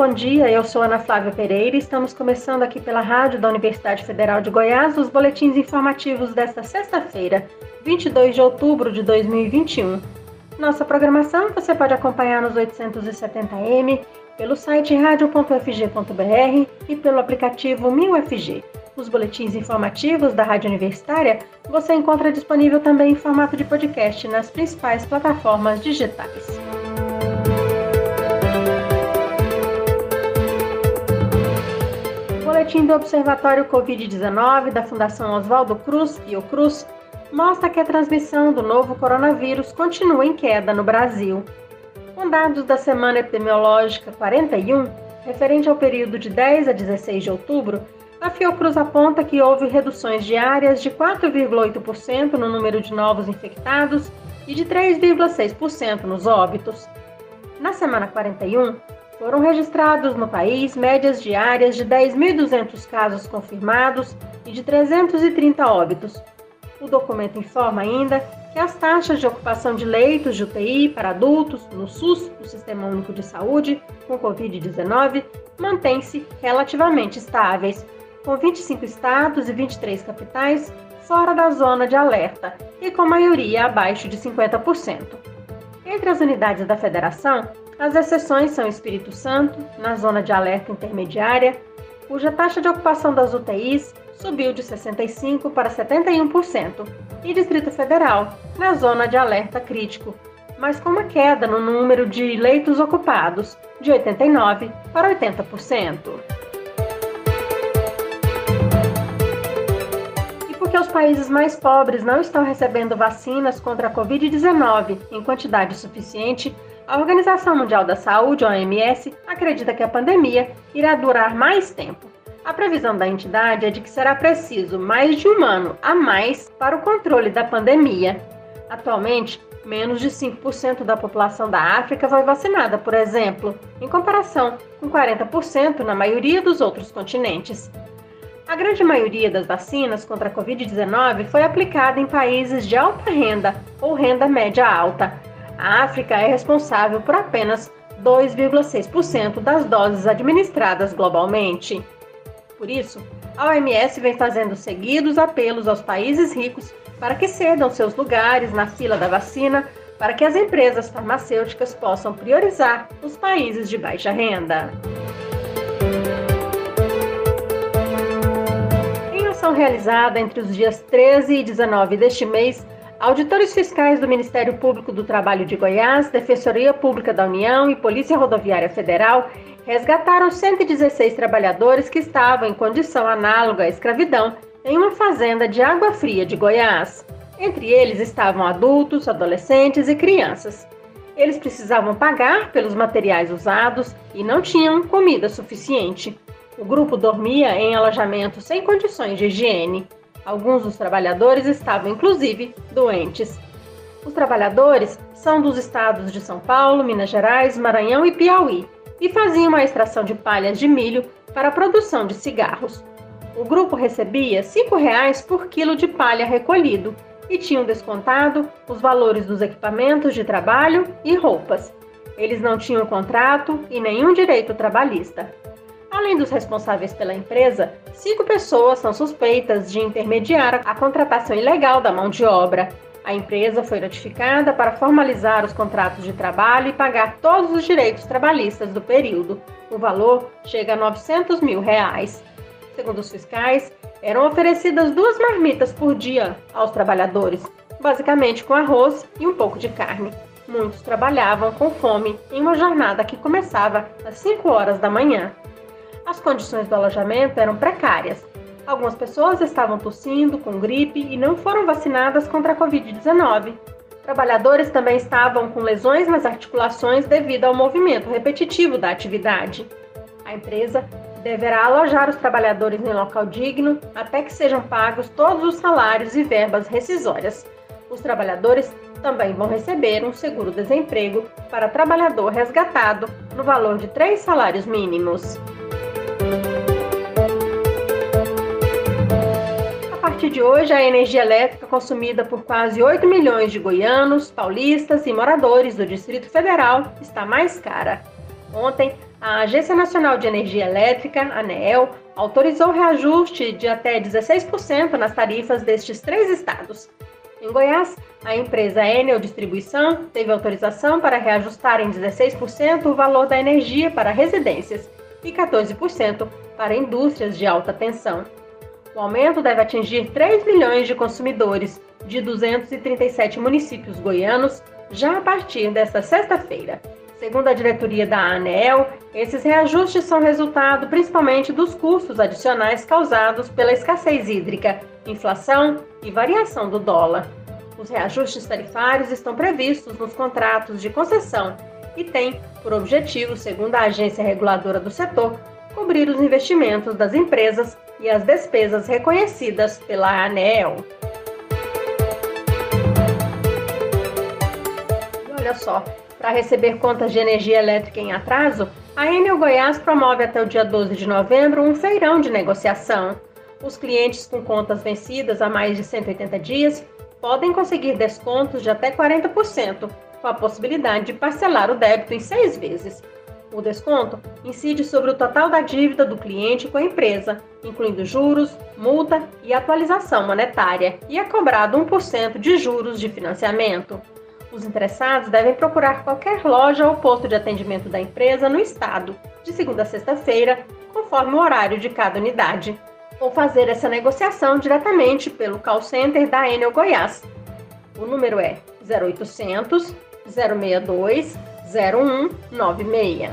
bom dia. Eu sou Ana Flávia Pereira e estamos começando aqui pela rádio da Universidade Federal de Goiás os boletins informativos desta sexta-feira, 22 de outubro de 2021. Nossa programação você pode acompanhar nos 870m, pelo site radio.fg.br e pelo aplicativo 1000FG. Os boletins informativos da Rádio Universitária você encontra disponível também em formato de podcast nas principais plataformas digitais. Boletim do Observatório Covid-19 da Fundação Oswaldo Cruz, Fiocruz, mostra que a transmissão do novo coronavírus continua em queda no Brasil. Com dados da semana epidemiológica 41, referente ao período de 10 a 16 de outubro, a Fiocruz aponta que houve reduções diárias de 4,8% no número de novos infectados e de 3,6% nos óbitos. Na semana 41, foram registrados no país médias diárias de 10.200 casos confirmados e de 330 óbitos. O documento informa ainda que as taxas de ocupação de leitos de UTI para adultos no SUS, o Sistema Único de Saúde, com Covid-19, mantêm-se relativamente estáveis, com 25 estados e 23 capitais fora da zona de alerta e com maioria abaixo de 50%. Entre as unidades da federação, as exceções são Espírito Santo, na zona de alerta intermediária, cuja taxa de ocupação das UTIs subiu de 65% para 71%, e Distrito Federal, na zona de alerta crítico, mas com uma queda no número de leitos ocupados, de 89% para 80%. E porque os países mais pobres não estão recebendo vacinas contra a Covid-19 em quantidade suficiente, a Organização Mundial da Saúde, OMS, acredita que a pandemia irá durar mais tempo. A previsão da entidade é de que será preciso mais de um ano a mais para o controle da pandemia. Atualmente, menos de 5% da população da África foi vacinada, por exemplo, em comparação com 40% na maioria dos outros continentes. A grande maioria das vacinas contra a Covid-19 foi aplicada em países de alta renda ou renda média alta, a África é responsável por apenas 2,6% das doses administradas globalmente. Por isso, a OMS vem fazendo seguidos apelos aos países ricos para que cedam seus lugares na fila da vacina para que as empresas farmacêuticas possam priorizar os países de baixa renda. Em ação realizada entre os dias 13 e 19 deste mês, Auditores fiscais do Ministério Público do Trabalho de Goiás, Defensoria Pública da União e Polícia Rodoviária Federal resgataram 116 trabalhadores que estavam em condição análoga à escravidão em uma fazenda de Água Fria de Goiás. Entre eles estavam adultos, adolescentes e crianças. Eles precisavam pagar pelos materiais usados e não tinham comida suficiente. O grupo dormia em alojamento sem condições de higiene. Alguns dos trabalhadores estavam, inclusive, doentes. Os trabalhadores são dos estados de São Paulo, Minas Gerais, Maranhão e Piauí e faziam a extração de palhas de milho para a produção de cigarros. O grupo recebia R$ 5,00 por quilo de palha recolhido e tinham descontado os valores dos equipamentos de trabalho e roupas. Eles não tinham contrato e nenhum direito trabalhista. Além dos responsáveis pela empresa, cinco pessoas são suspeitas de intermediar a contratação ilegal da mão de obra. A empresa foi notificada para formalizar os contratos de trabalho e pagar todos os direitos trabalhistas do período. O valor chega a 900 mil reais. Segundo os fiscais, eram oferecidas duas marmitas por dia aos trabalhadores, basicamente com arroz e um pouco de carne. Muitos trabalhavam com fome em uma jornada que começava às 5 horas da manhã. As condições do alojamento eram precárias. Algumas pessoas estavam tossindo, com gripe e não foram vacinadas contra a Covid-19. Trabalhadores também estavam com lesões nas articulações devido ao movimento repetitivo da atividade. A empresa deverá alojar os trabalhadores em local digno até que sejam pagos todos os salários e verbas rescisórias. Os trabalhadores também vão receber um seguro-desemprego para trabalhador resgatado no valor de três salários mínimos. Partir de hoje, a energia elétrica consumida por quase 8 milhões de goianos, paulistas e moradores do Distrito Federal está mais cara. Ontem, a Agência Nacional de Energia Elétrica, ANEEL, autorizou reajuste de até 16% nas tarifas destes três estados. Em Goiás, a empresa Enel Distribuição teve autorização para reajustar em 16% o valor da energia para residências e 14% para indústrias de alta tensão. O aumento deve atingir 3 milhões de consumidores de 237 municípios goianos já a partir desta sexta-feira. Segundo a diretoria da ANEEL, esses reajustes são resultado principalmente dos custos adicionais causados pela escassez hídrica, inflação e variação do dólar. Os reajustes tarifários estão previstos nos contratos de concessão e têm por objetivo, segundo a agência reguladora do setor, cobrir os investimentos das empresas e as despesas reconhecidas pela ANEEL. E olha só, para receber contas de energia elétrica em atraso, a Enel Goiás promove até o dia 12 de novembro um feirão de negociação. Os clientes com contas vencidas há mais de 180 dias podem conseguir descontos de até 40%, com a possibilidade de parcelar o débito em seis vezes. O desconto incide sobre o total da dívida do cliente com a empresa, incluindo juros, multa e atualização monetária, e é cobrado 1% de juros de financiamento. Os interessados devem procurar qualquer loja ou posto de atendimento da empresa no estado, de segunda a sexta-feira, conforme o horário de cada unidade, ou fazer essa negociação diretamente pelo call center da Enel Goiás. O número é 0800 062 0196.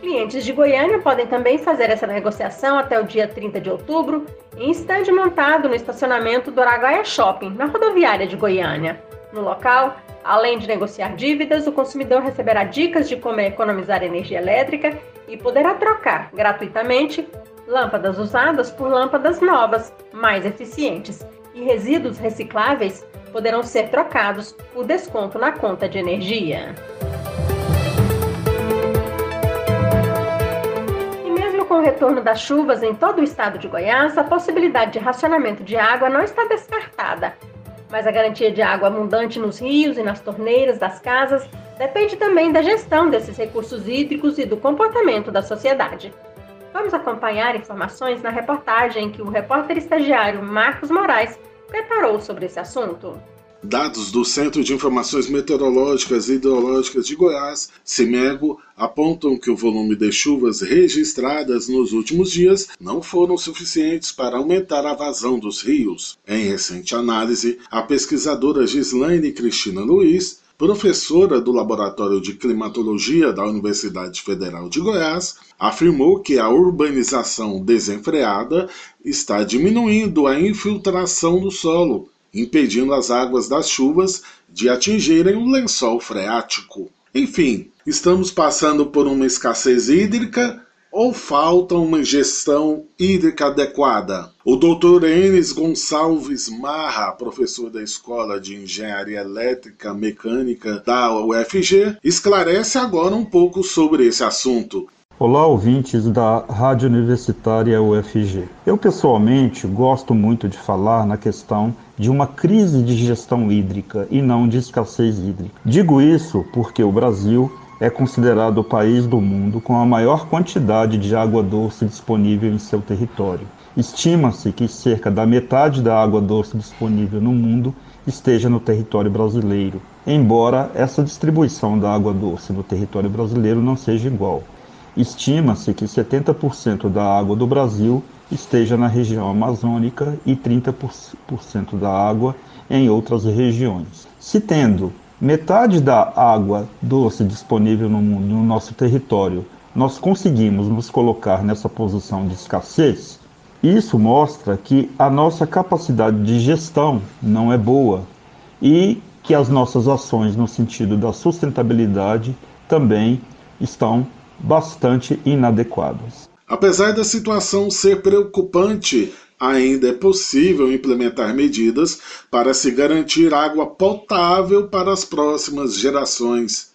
Clientes de Goiânia podem também fazer essa negociação até o dia 30 de outubro em estande montado no estacionamento do Araguaia Shopping, na rodoviária de Goiânia. No local, Além de negociar dívidas, o consumidor receberá dicas de como economizar energia elétrica e poderá trocar gratuitamente lâmpadas usadas por lâmpadas novas, mais eficientes, e resíduos recicláveis poderão ser trocados por desconto na conta de energia. Com o retorno das chuvas em todo o estado de Goiás, a possibilidade de racionamento de água não está descartada mas a garantia de água abundante nos rios e nas torneiras das casas depende também da gestão desses recursos hídricos e do comportamento da sociedade. Vamos acompanhar informações na reportagem que o repórter estagiário Marcos Moraes preparou sobre esse assunto. Dados do Centro de Informações Meteorológicas e Hidrológicas de Goiás, CIMEGO, apontam que o volume de chuvas registradas nos últimos dias não foram suficientes para aumentar a vazão dos rios. Em recente análise, a pesquisadora Gislaine Cristina Luiz professora do Laboratório de Climatologia da Universidade Federal de Goiás, afirmou que a urbanização desenfreada está diminuindo a infiltração do solo, impedindo as águas das chuvas de atingirem o lençol freático. Enfim, estamos passando por uma escassez hídrica ou falta uma gestão hídrica adequada? O Dr. Enes Gonçalves Marra, professor da Escola de Engenharia Elétrica Mecânica da UFG, esclarece agora um pouco sobre esse assunto. Olá, ouvintes da Rádio Universitária UFG. Eu, pessoalmente, gosto muito de falar na questão de uma crise de gestão hídrica e não de escassez hídrica. Digo isso porque o Brasil é considerado o país do mundo com a maior quantidade de água doce disponível em seu território. Estima-se que cerca da metade da água doce disponível no mundo esteja no território brasileiro, embora essa distribuição da água doce no território brasileiro não seja igual. Estima-se que 70% da água do Brasil esteja na região amazônica e 30% da água em outras regiões. Se tendo metade da água doce disponível no, no nosso território, nós conseguimos nos colocar nessa posição de escassez, isso mostra que a nossa capacidade de gestão não é boa e que as nossas ações no sentido da sustentabilidade também estão bastante inadequadas. Apesar da situação ser preocupante, ainda é possível implementar medidas para se garantir água potável para as próximas gerações.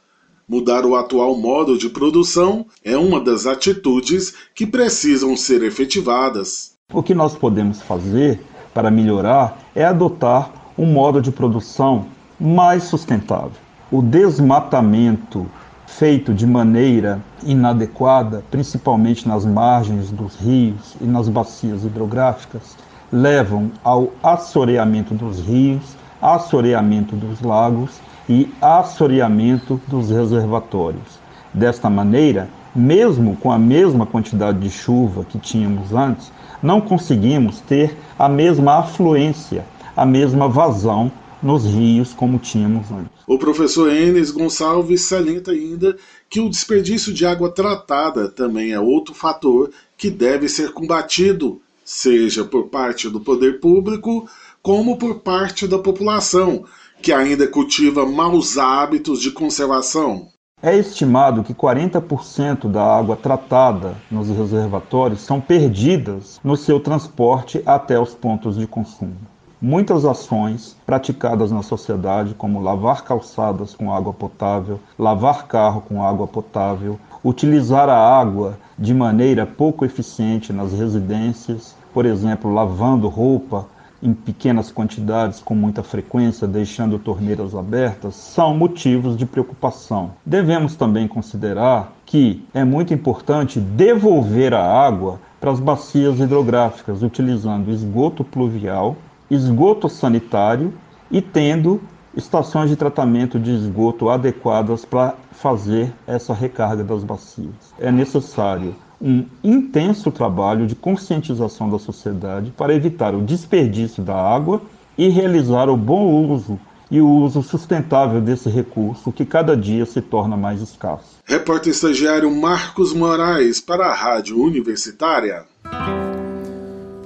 Mudar o atual modo de produção é uma das atitudes que precisam ser efetivadas. O que nós podemos fazer para melhorar é adotar um modo de produção mais sustentável. O desmatamento feito de maneira inadequada, principalmente nas margens dos rios e nas bacias hidrográficas, levam ao assoreamento dos rios, assoreamento dos lagos e assoreamento dos reservatórios. Desta maneira, mesmo com a mesma quantidade de chuva que tínhamos antes, não conseguimos ter a mesma afluência, a mesma vazão nos rios como tínhamos antes. O professor Enes Gonçalves salienta ainda que o desperdício de água tratada também é outro fator que deve ser combatido, seja por parte do poder público como por parte da população, que ainda cultiva maus hábitos de conservação. É estimado que 40% da água tratada nos reservatórios são perdidas no seu transporte até os pontos de consumo. Muitas ações praticadas na sociedade, como lavar calçadas com água potável, lavar carro com água potável, utilizar a água de maneira pouco eficiente nas residências, por exemplo, lavando roupa em pequenas quantidades com muita frequência, deixando torneiras abertas, são motivos de preocupação. Devemos também considerar que é muito importante devolver a água para as bacias hidrográficas, utilizando esgoto pluvial, esgoto sanitário e tendo estações de tratamento de esgoto adequadas para fazer essa recarga das bacias. É necessário um intenso trabalho de conscientização da sociedade para evitar o desperdício da água e realizar o bom uso e o uso sustentável desse recurso que cada dia se torna mais escasso. Repórter estagiário Marcos Moraes para a Rádio Universitária.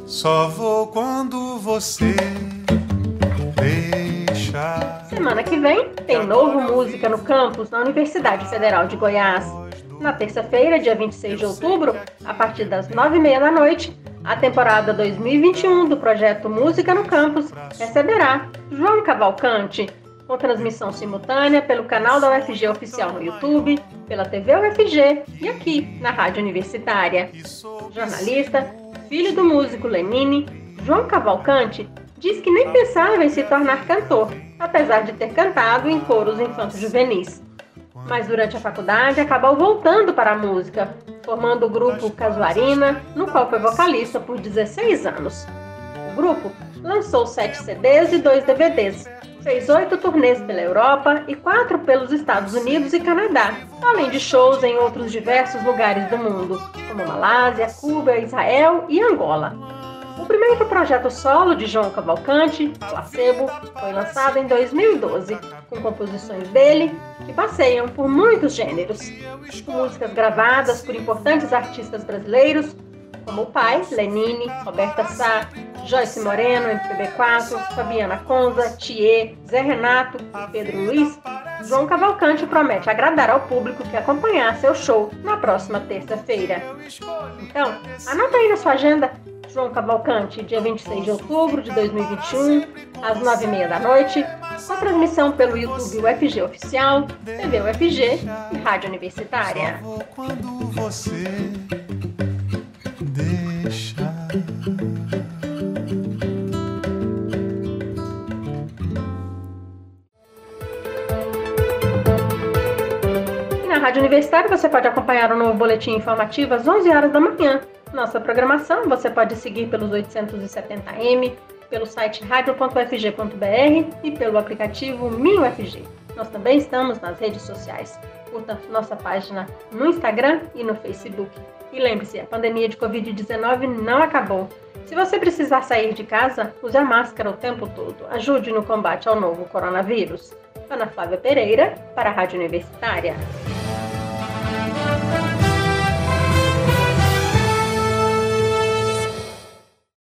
Só vou quando você deixar. Semana que vem tem novo Música no Campus na Universidade Federal de Goiás. Na terça-feira, dia 26 de outubro, a partir das 9h30 da noite, a temporada 2021 do projeto Música no Campus receberá João Cavalcante, com transmissão simultânea pelo canal da UFG Oficial no YouTube, pela TV UFG e aqui na Rádio Universitária. Jornalista, filho do músico Lenine, João Cavalcante diz que nem pensava em se tornar cantor, apesar de ter cantado em coros infanto-juvenis mas durante a faculdade acabou voltando para a música, formando o grupo Casuarina, no qual foi vocalista por 16 anos. O grupo lançou sete CDs e dois DVDs, fez oito turnês pela Europa e quatro pelos Estados Unidos e Canadá, além de shows em outros diversos lugares do mundo, como Malásia, Cuba, Israel e Angola. O primeiro projeto solo de João Cavalcante, Placebo, foi lançado em 2012, com composições dele que passeiam por muitos gêneros, com músicas gravadas por importantes artistas brasileiros, como o pai, Lenine, Roberta Sá, Joyce Moreno, MPB4, Fabiana Conza, Thier, Zé Renato e Pedro Luiz, João Cavalcante promete agradar ao público que acompanhar seu show na próxima terça-feira. Então, anota aí na sua agenda João Cavalcante, dia 26 de outubro de 2021, às 9h30 da noite, com transmissão pelo YouTube UFG Oficial, TV UFG e Rádio Universitária. Rádio Universitária você pode acompanhar o novo boletim informativo às 11 horas da manhã nossa programação você pode seguir pelos 870M, pelo site radio.fg.br e pelo aplicativo MinUFG. Nós também estamos nas redes sociais. Curta nossa página no Instagram e no Facebook. E lembre-se, a pandemia de Covid-19 não acabou. Se você precisar sair de casa, use a máscara o tempo todo. Ajude no combate ao novo coronavírus. Ana Flávia Pereira, para a Rádio Universitária.